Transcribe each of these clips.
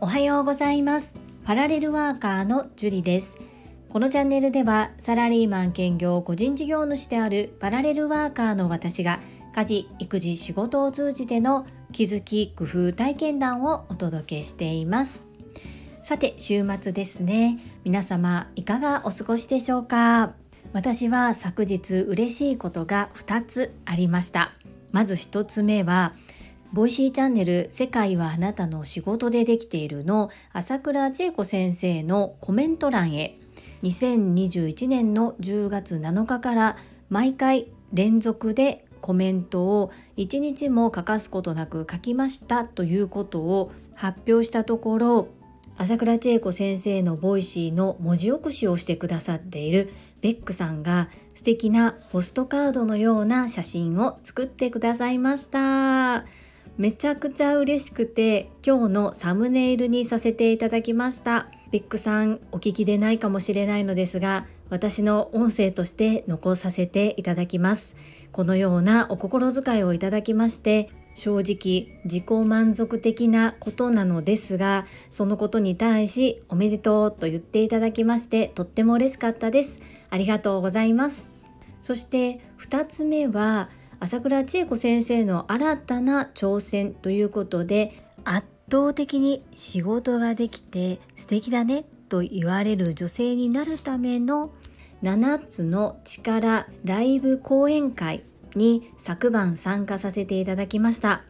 おはようございます。パラレルワーカーのジュリです。このチャンネルではサラリーマン兼業個人事業主であるパラレルワーカーの私が家事育児仕事を通じての気づき工夫体験談をお届けしています。さて週末ですね。皆様いかがお過ごしでしょうか？私は昨日嬉しいことが2つありました。まず1つ目はVoicy チャンネル世界はあなたの仕事でできているの朝倉千恵子先生のコメント欄へ。2021年の10月7日から毎回連続でコメントを1日も欠かすことなく書きましたということを発表したところ朝倉千恵子先生の Voicy の文字起こしをしてくださっているベックさんが素敵なポストカードのような写真を作ってくださいました。めちゃくちゃ嬉しくて今日のサムネイルにさせていただきました。ベックさんお聞きでないかもしれないのですが私の音声として残させていただきます。このようなお心遣いをいただきまして正直自己満足的なことなのですがそのことに対しおめでとうと言っていただきましてとっても嬉しかったです。ありがとうございます。そして2つ目は朝倉千恵子先生の新たな挑戦ということで圧倒的に仕事ができて素敵だねと言われる女性になるための7つの力ライブ講演会に昨晩参加させていただきました。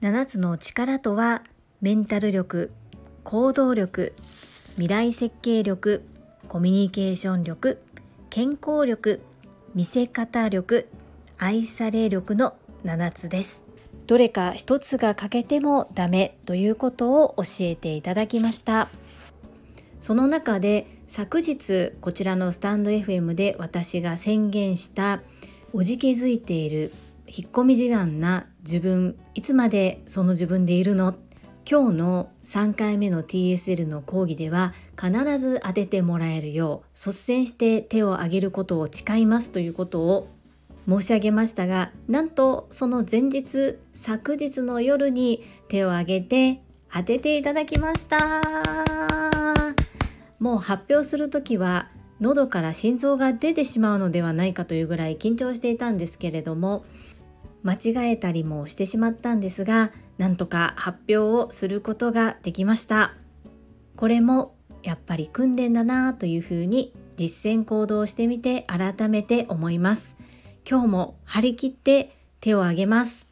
7つの力とはメンタル力行動力未来設計力コミュニケーション力健康力見せ方力愛され力の7つです。どれか一つが欠けてもダメということを教えていただきました。その中で昨日こちらのスタンド FM で私が宣言したおじけづいている引っ込み思案な自分いつまでその自分でいるの？今日の3回目の TSL の講義では必ず当ててもらえるよう率先して手を挙げることを誓いますということを申し上げましたがなんとその前日昨日の夜に手を挙げて当てていただきました。もう発表する時は喉から心臓が出てしまうのではないかというぐらい緊張していたんですけれども間違えたりもしてしまったんですがなんとか発表をすることができました。これもやっぱり訓練だなというふうに実践行動してみて改めて思います。今日も張り切って手を挙げます。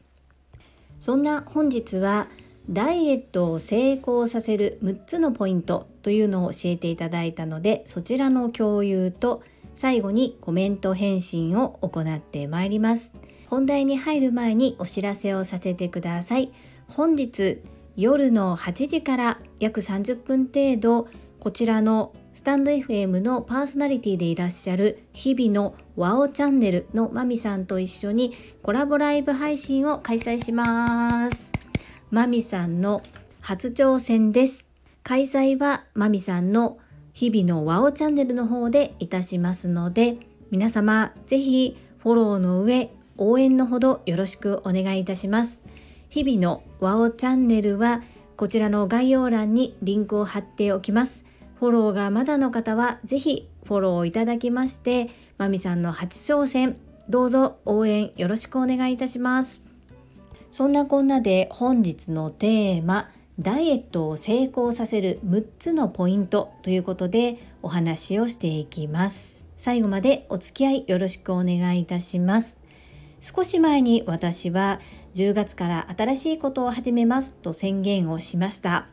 そんな本日はダイエットを成功させる6つのポイントというのを教えていただいたのでそちらの共有と最後にコメント返信を行ってまいります。本題に入る前にお知らせをさせてください。本日夜の8時から約30分程度こちらのスタンド FM のパーソナリティでいらっしゃる日々のワオチャンネルのまみさんと一緒にコラボライブ配信を開催します。まみさんの初挑戦です。開催はまみさんの日々のワオチャンネルの方でいたしますので、皆様ぜひフォローの上、応援のほどよろしくお願いいたします。日々のワオチャンネルはこちらの概要欄にリンクを貼っておきます。フォローがまだの方はぜひフォローいただきまして、まみさんの初挑戦、どうぞ応援よろしくお願いいたします。そんなこんなで本日のテーマダイエットを成功させる6つのポイントということでお話をしていきます最後までお付き合いよろしくお願いいたします少し前に私は10月から新しいことを始めますと宣言をしました。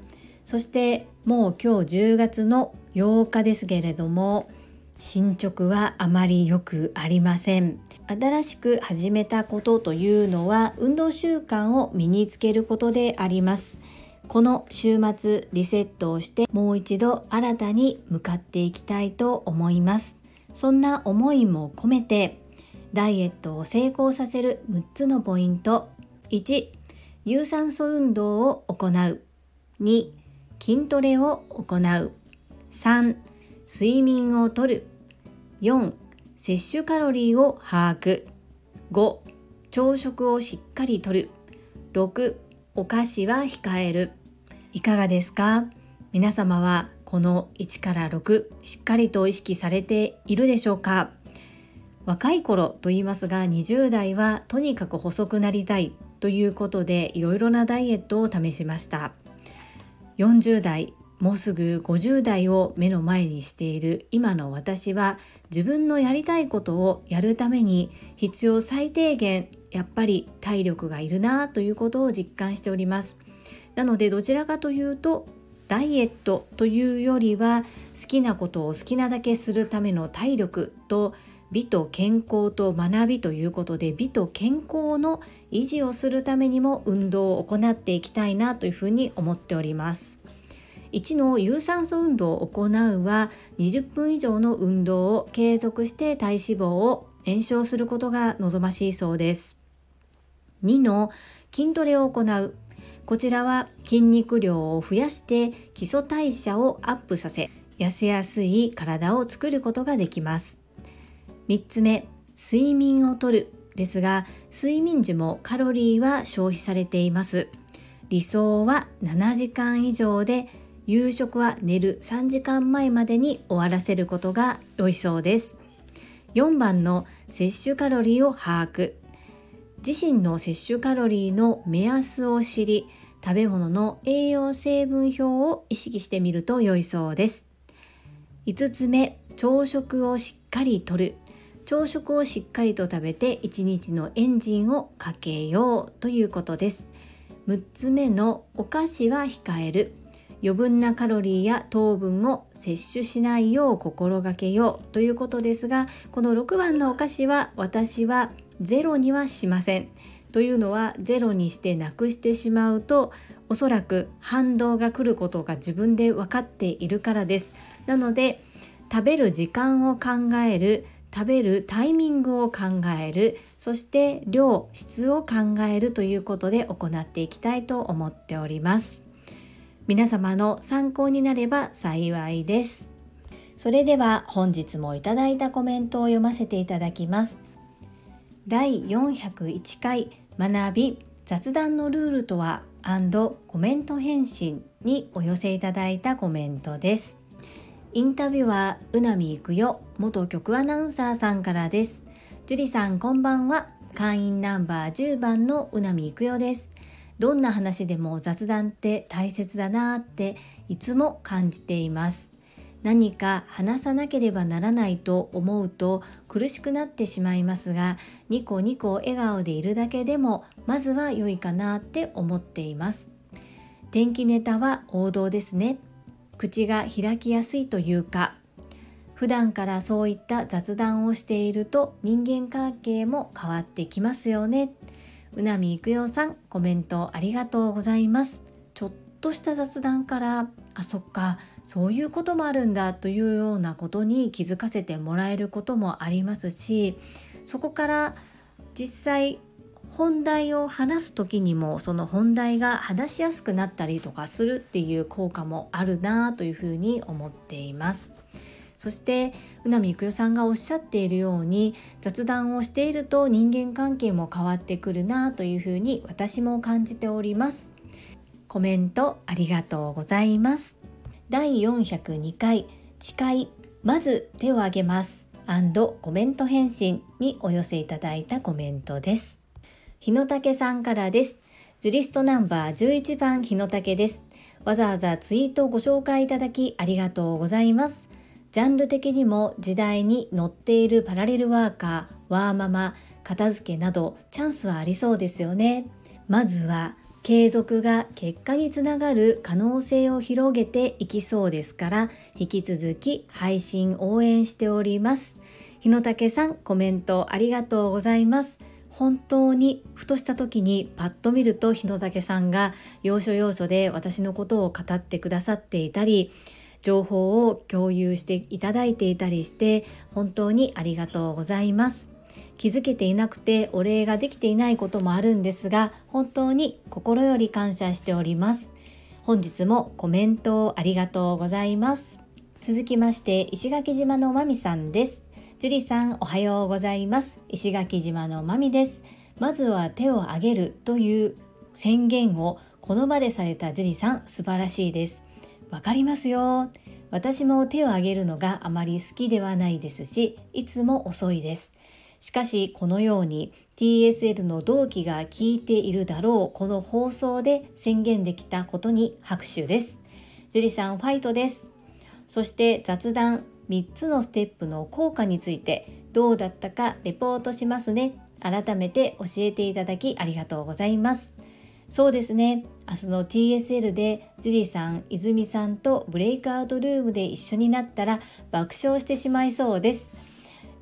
そしてもう今日10月の8日ですけれども進捗はあまり良くありません。新しく始めたことというのは運動習慣を身につけることであります。この週末リセットをしてもう一度新たに向かっていきたいと思います。そんな思いも込めてダイエットを成功させる6つのポイント1有酸素運動を行う。2筋トレを行う。3睡眠をとる。4摂取カロリーを把握。5朝食をしっかりとる。6お菓子は控える。いかがですか？皆様はこの1から6しっかりと意識されているでしょうか？若い頃と言いますが20代はとにかく細くなりたい。ということでいろいろなダイエットを試しました。40代もうすぐ50代を目の前にしている今の私は自分のやりたいことをやるために必要最低限やっぱり体力がいるなということを実感しております。なのでどちらかというとダイエットというよりは好きなことを好きなだけするための体力と美と健康と学びということで美と健康の維持をするためにも運動を行っていきたいなというふうに思っております。1の有酸素運動を行うは20分以上の運動を継続して体脂肪を燃焼することが望ましいそうです。2の筋トレを行うこちらは筋肉量を増やして基礎代謝をアップさせ痩せやすい体を作ることができます3つ目睡眠をとるですが睡眠時もカロリーは消費されています。理想は7時間以上で夕食は寝る3時間前までに終わらせることが良いそうです。4番の摂取カロリーを把握。自身の摂取カロリーの目安を知り食べ物の栄養成分表を意識してみると良いそうです。5つ目朝食をしっかりとる。朝食をしっかりと食べて1日のエンジンをかけようということです。6つ目のお菓子は控える。余分なカロリーや糖分を摂取しないよう心がけようということですがこの6番のお菓子は私はゼロにはしません。というのはゼロにしてなくしてしまうとおそらく反動が来ることが自分で分かっているからです。なので食べる時間を考える。食べるタイミングを考える。そして量質を考えるということで行っていきたいと思っております。皆様の参考になれば幸いです。それでは本日もいただいたコメントを読ませていただきます。第401回学び雑談のルールとはコメント返信にお寄せいただいたコメントです。インタビュアーうなみいくよ元局アナウンサーさんからです。樹里さんこんばんは。会員ナンバー10番のうなみいくよです。どんな話でも雑談って大切だなっていつも感じています。何か話さなければならないと思うと苦しくなってしまいますがニコニコ笑顔でいるだけでもまずは良いかなって思っています。天気ネタは王道ですね。口が開きやすいというか普段からそういった雑談をしていると人間関係も変わってきますよね。うなみいくよさんコメントありがとうございます。ちょっとした雑談からあそっかそういうこともあるんだというようなことに気づかせてもらえることもありますしそこから実際本題を話す時にもその本題が話しやすくなったりとかするっていう効果もあるなというふうに思っています。そして宇波育代さんがおっしゃっているように雑談をしていると人間関係も変わってくるなというふうに私も感じております。コメントありがとうございます。第402回誓いまず手を挙げますコメント返信にお寄せいただいたコメントです。日野武さんからです。ズリストナンバー11番日野武です。わざわざツイートご紹介いただきありがとうございます。ジャンル的にも時代に乗っているパラレルワーカー、ワーママ、片付けなどチャンスはありそうですよね。まずは継続が結果につながる可能性を広げていきそうですから引き続き配信応援しております日野武さんコメントありがとうございます本当にふとした時にパッと見ると日野武さんが要所要所で私のことを語ってくださっていたり情報を共有していただいていたりして本当にありがとうございます。気づけていなくてお礼ができていないこともあるんですが本当に心より感謝しております。本日もコメントをありがとうございます。続きまして石垣島のまみさんです。樹里さんおはようございます。石垣島のまみです。まずは手を挙げるという宣言をこの場でされた樹里さん素晴らしいです。わかりますよ。私も手を挙げるのがあまり好きではないですしいつも遅いです。しかしこのように TSL の同期が聞いているだろうこの放送で宣言できたことに拍手です。樹里さんファイトです。そして雑談3つのステップの効果についてどうだったかレポートしますね。改めて教えていただきありがとうございます。そうですね。明日の TSL でジュリさん泉さんとブレイクアウトルームで一緒になったら爆笑してしまいそうです。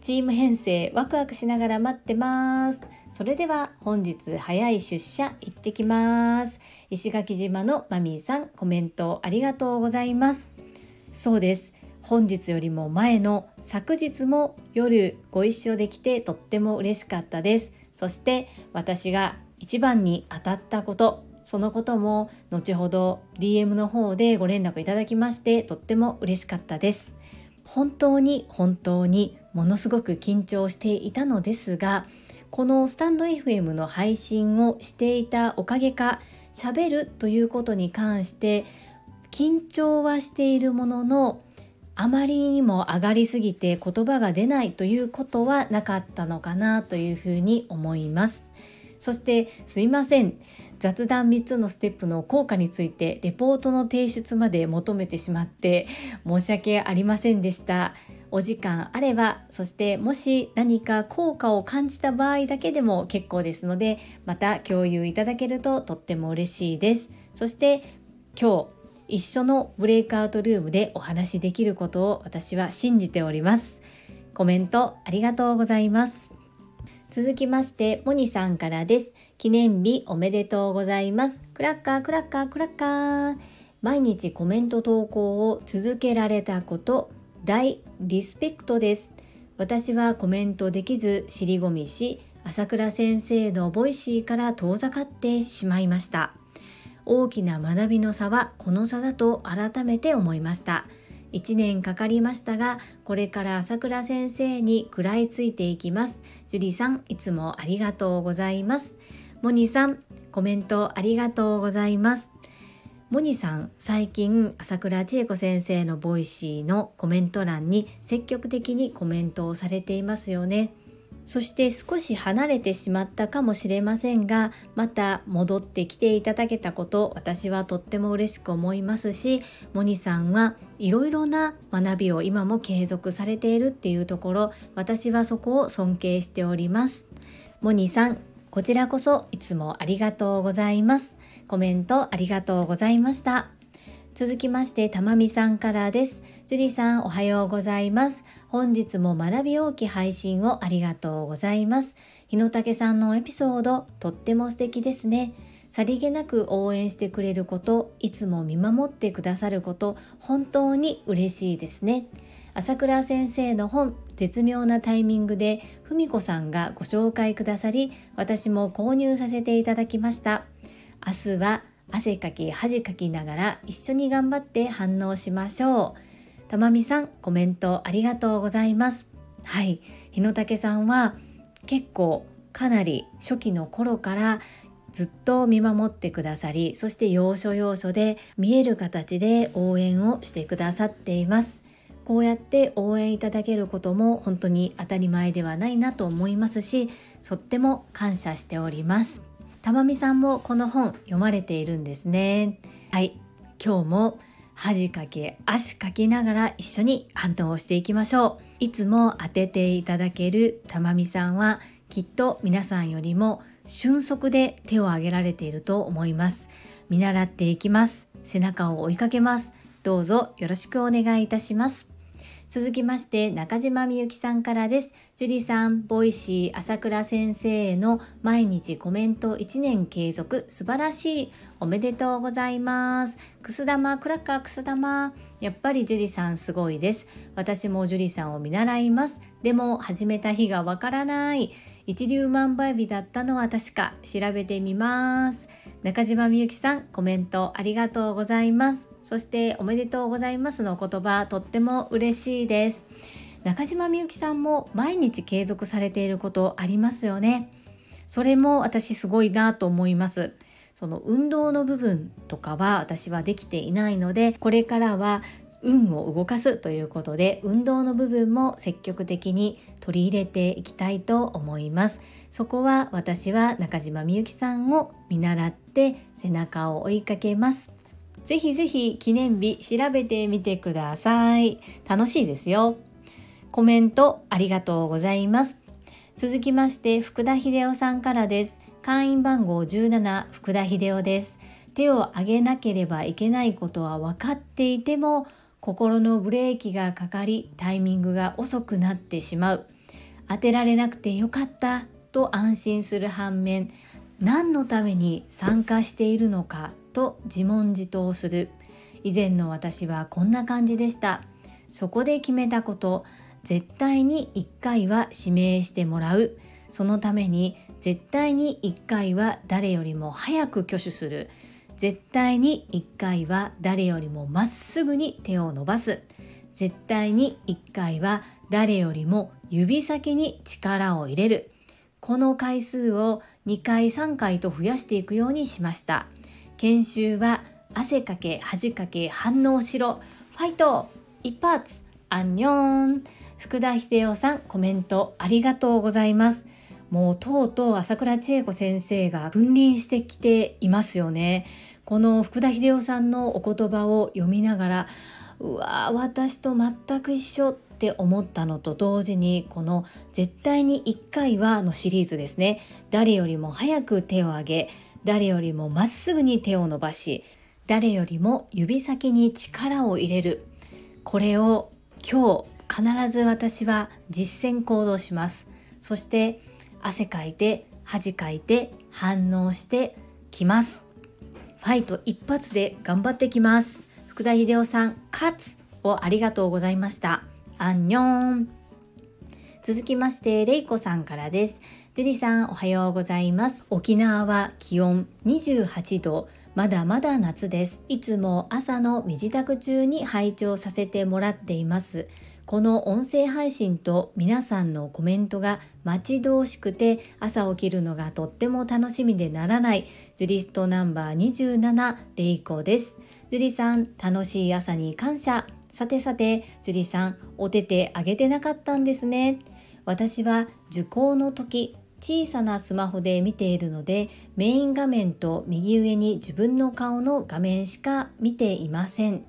チーム編成ワクワクしながら待ってます。それでは本日早い出社行ってきます。石垣島のマミーさんコメントありがとうございます。そうです。本日よりも前の昨日も夜ご一緒できてとっても嬉しかったです。そして私が一番に当たったことそのことも後ほど DM の方でご連絡いただきましてとっても嬉しかったです。本当に本当にものすごく緊張していたのですがこのスタンド FM の配信をしていたおかげか喋るということに関して緊張はしているもののあまりにも上がりすぎて言葉が出ないということはなかったのかなというふうに思います。そしてすいません雑談3つのステップの効果についてレポートの提出まで求めてしまって申し訳ありませんでした。お時間あればそしてもし何か効果を感じた場合だけでも結構ですのでまた共有いただけるととっても嬉しいです。そして今日一緒のブレイクアウトルームでお話しできることを私は信じております。コメントありがとうございます。続きまして、モニさんからです。記念日おめでとうございます。クラッカー、クラッカー、クラッカー。毎日コメント投稿を続けられたこと、大リスペクトです。私はコメントできず尻込みし、朝倉先生の Voicy から遠ざかってしまいました。大きな学びの差はこの差だと改めて思いました。1年かかりましたが、これから朝倉先生に食らいついていきます。ジュリさん、いつもありがとうございます。モニさん、コメントありがとうございます。モニさん、最近朝倉千恵子先生の Voicy のコメント欄に積極的にコメントをされていますよね。そして少し離れてしまったかもしれませんがまた戻ってきていただけたこと私はとっても嬉しく思いますしモニさんはいろいろな学びを今も継続されているっていうところ私はそこを尊敬しております。モニさんこちらこそいつもありがとうございます。コメントありがとうございました。続きまして、たまみさんからです。樹里さん、おはようございます。本日も学び大き配信をありがとうございます。日野武さんのエピソード、とっても素敵ですね。さりげなく応援してくれること、いつも見守ってくださること、本当に嬉しいですね。朝倉先生の本、絶妙なタイミングで、文子さんがご紹介くださり、私も購入させていただきました。明日は汗かき恥かきながら一緒に頑張って反応しましょう。たまみさんコメントありがとうございます。はい。日野武さんは結構かなり初期の頃からずっと見守ってくださりそして要所要所で見える形で応援をしてくださっています。こうやって応援いただけることも本当に当たり前ではないなと思いますしとっても感謝しております。たまみさんもこの本読まれているんですね。はい。今日も恥かき足かきながら一緒に反応をしていきましょう。いつも当てていただけるたまみさんはきっと皆さんよりも俊足で手を挙げられていると思います。見習っていきます。背中を追いかけます。どうぞよろしくお願いいたします。続きまして中島みゆきさんからです。ジュリさん、 Voicy、朝倉先生への毎日コメント1年継続、素晴らしい。おめでとうございます。くす玉、クラッカーくす玉。やっぱりジュリさんすごいです。私もジュリさんを見習います。でも始めた日がわからない。一粒万倍日だったのは確か調べてみます。中島みゆきさん、コメントありがとうございます。そしておめでとうございますの言葉とっても嬉しいです中島みゆきさんも毎日継続されていることありますよね。それも私すごいなと思います。その運動の部分とかは私はできていないのでこれからは運を動かすということで運動の部分も積極的に取り入れていきたいと思います。そこは私は中島みゆきさんを見習って背中を追いかけます。ぜひぜひ記念日調べてみてください。楽しいですよ。コメントありがとうございます。続きまして福田秀夫さんからです。会員番号17福田秀夫です。手を挙げなければいけないことは分かっていても心のブレーキがかかりタイミングが遅くなってしまう。当てられなくてよかったと安心する反面何のために参加しているのかと自問自答する。以前の私はこんな感じでした。そこで決めたこと絶対に1回は指名してもらう。そのために絶対に1回は誰よりも早く挙手する。絶対に1回は誰よりもまっすぐに手を伸ばす。絶対に1回は誰よりも指先に力を入れる。この回数を2回3回と増やしていくようにしました。研修は汗かけ恥かけ反応しろ。ファイト！一発！アンニョン！福田秀夫さんコメントありがとうございます。もうとうとう朝倉千恵子先生が君臨してきていますよね。この福田秀夫さんのお言葉を読みながらうわ私と全く一緒って思ったのと同時にこの「絶対に1回は」のシリーズですね。誰よりも早く手を挙げ誰よりもまっすぐに手を伸ばし誰よりも指先に力を入れる。これを今日必ず私は実践行動します。そして汗かいて恥かいて反応してきます。ファイト一発で頑張ってきます。福田秀夫さん勝つをありがとうございました。アンニョン。続きましてレイコさんからです。ジュリさんおはようございます。沖縄は気温28度。まだまだ夏です。いつも朝の身支度中に拝聴させてもらっています。この音声配信と皆さんのコメントが待ち遠しくて朝起きるのがとっても楽しみでならないジュリストナンバー27レイコです。ジュリさん楽しい朝に感謝。さてさて、ジュリさんお手手あげてなかったんですね。私は受講の時小さなスマホで見ているのでメイン画面と右上に自分の顔の画面しか見ていません。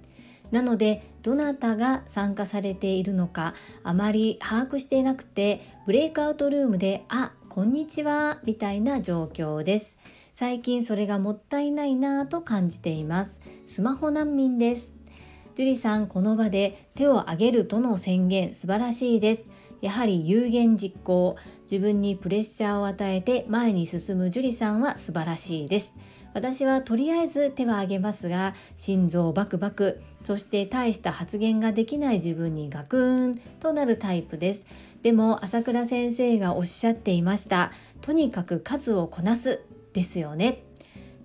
なのでどなたが参加されているのかあまり把握していなくてブレイクアウトルームで「あこんにちは」みたいな状況です。最近それがもったいないなぁと感じています。スマホ難民です。樹里さんこの場で手を挙げるとの宣言素晴らしいです。やはり有言実行。自分にプレッシャーを与えて前に進む樹里さんは素晴らしいです。私はとりあえず手は挙げますが心臓バクバクそして大した発言ができない自分にガクーンとなるタイプです。でも朝倉先生がおっしゃっていましたとにかく数をこなすですよね。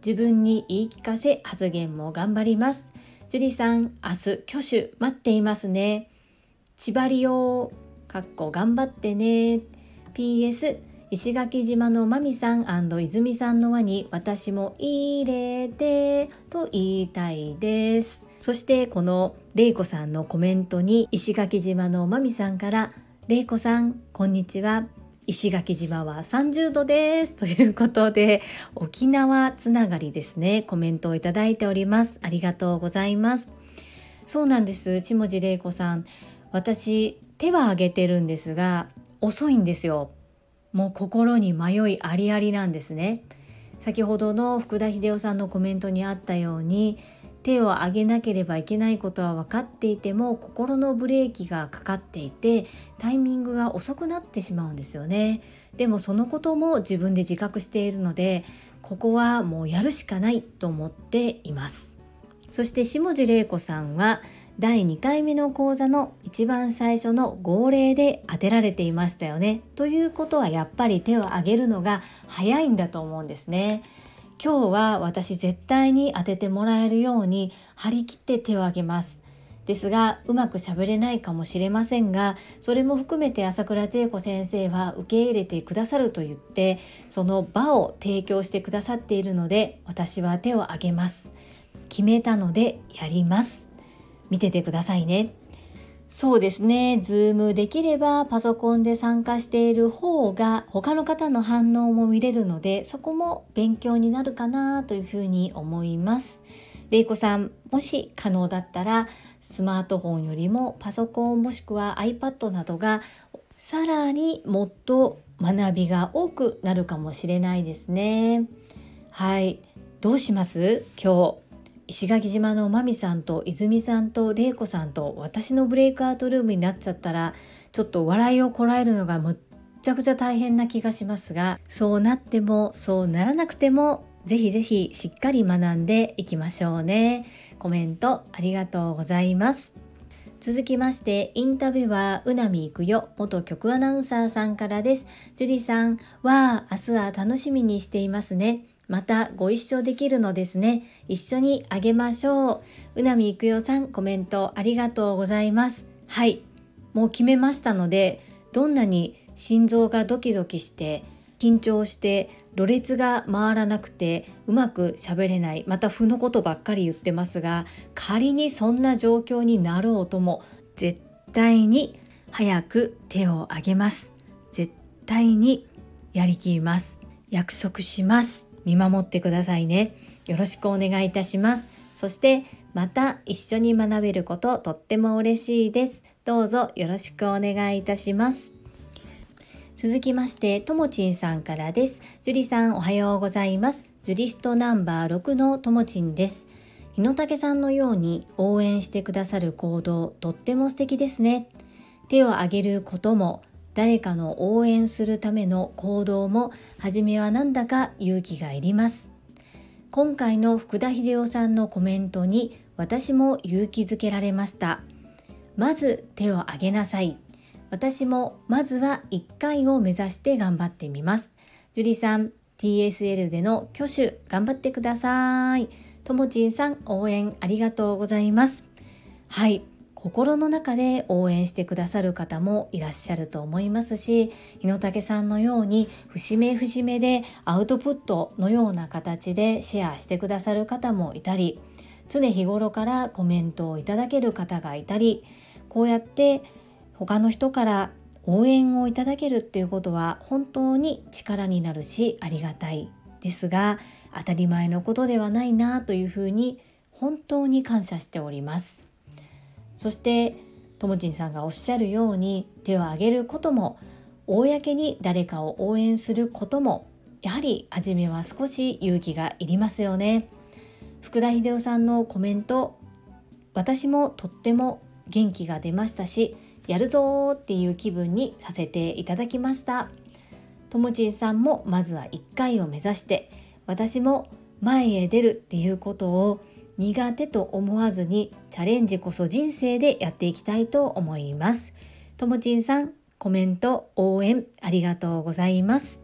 自分に言い聞かせ発言も頑張ります。樹里さん明日挙手待っていますね。千葉りよかっこ頑張ってね。PS 石垣島のまみさん泉さんの輪に私も入れてと言いたいです。そしてこのれいこさんのコメントに石垣島のまみさんかられいこさんこんにちは。石垣島は30度です。ということで沖縄つながりですね。コメントをいただいております。ありがとうございます。そうなんです。下地玲子さん私手は挙げてるんですが遅いんですよ。もう心に迷いありありなんですね。先ほどの福田秀夫さんのコメントにあったように手を挙げなければいけないことは分かっていても心のブレーキがかかっていてタイミングが遅くなってしまうんですよね。でもそのことも自分で自覚しているのでここはもうやるしかないと思っています。そして下地玲子さんは第2回目の講座の一番最初の号令で当てられていましたよね。ということはやっぱり手を挙げるのが早いんだと思うんですね。今日は私絶対に当ててもらえるように張り切って手を挙げます。ですがうまく喋れないかもしれませんがそれも含めて朝倉千恵子先生は受け入れてくださると言ってその場を提供してくださっているので私は手を挙げます決めたのでやります見ててくださいねそうですね。ズームできればパソコンで参加している方が他の方の反応も見れるので、そこも勉強になるかなというふうに思います。れいこさん、もし可能だったらスマートフォンよりもパソコンもしくは iPad などがさらにもっと学びが多くなるかもしれないですね。はい。どうします？今日石垣島のまみさんと泉さんと玲子さんと私のブレイクアウトルームになっちゃったらちょっと笑いをこらえるのがむっちゃくちゃ大変な気がしますがそうなってもそうならなくてもぜひぜひしっかり学んでいきましょうね。コメントありがとうございます。続きましてインタビュアーうなみいくよ元局アナウンサーさんからです。ジュリさんは明日は楽しみにしていますね。またご一緒できるのですね。一緒にあげましょう。うなみいくよさんコメントありがとうございます。はい。もう決めましたので、どんなに心臓がドキドキして緊張してろれつが回らなくてうまく喋れないまた負のことばっかり言ってますが仮にそんな状況になろうとも絶対に早く手を挙げます絶対にやりきります約束します見守ってくださいね。よろしくお願いいたします。そしてまた一緒に学べることとっても嬉しいです。どうぞよろしくお願いいたします。続きまして、ともちんさんからです。樹里さんおはようございます。ジュリストナンバー6のともちんです。日野武さんのように応援してくださる行動、とっても素敵ですね。手を挙げることも誰かの応援するための行動も初めはなんだか勇気がいります。今回の福田秀夫さんのコメントに私も勇気づけられました。まず手を挙げなさい。私もまずは1回を目指して頑張ってみます。樹里さん TSL での挙手頑張ってください。ともちんさん応援ありがとうございます。はい。心の中で応援してくださる方もいらっしゃると思いますし日野武さんのように節目節目でアウトプットのような形でシェアしてくださる方もいたり常日頃からコメントをいただける方がいたりこうやって他の人から応援をいただけるっていうことは本当に力になるしありがたいですが当たり前のことではないなというふうに本当に感謝しております。そしてともちんさんがおっしゃるように手を挙げることも公に誰かを応援することもやはり初めは少し勇気がいりますよね。福田秀夫さんのコメント私もとっても元気が出ましたしやるぞーっていう気分にさせていただきました。ともちんさんもまずは1回を目指して私も前へ出るっていうことを苦手と思わずにチャレンジこそ人生でやっていきたいと思います。ともちんさん、コメント、応援ありがとうございます。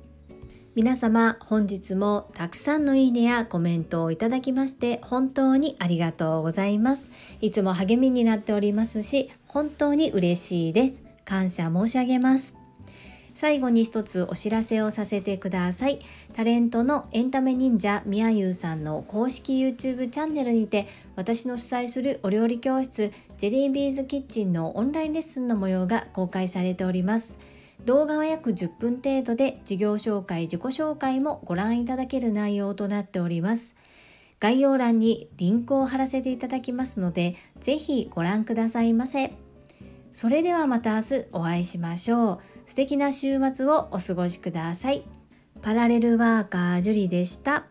皆様、本日もたくさんのいいねやコメントをいただきまして本当にありがとうございます。いつも励みになっておりますし、本当に嬉しいです。感謝申し上げます。最後に一つお知らせをさせてください。タレントのエンタメ忍者みやゆうさんの公式 YouTube チャンネルにて私の主催するお料理教室ジェリービーズキッチンのオンラインレッスンの模様が公開されております。動画は約10分程度で事業紹介、自己紹介もご覧いただける内容となっております。概要欄にリンクを貼らせていただきますので、ぜひご覧くださいませ。それではまた明日お会いしましょう。素敵な週末をお過ごしください。パラレルワーカージュリでした。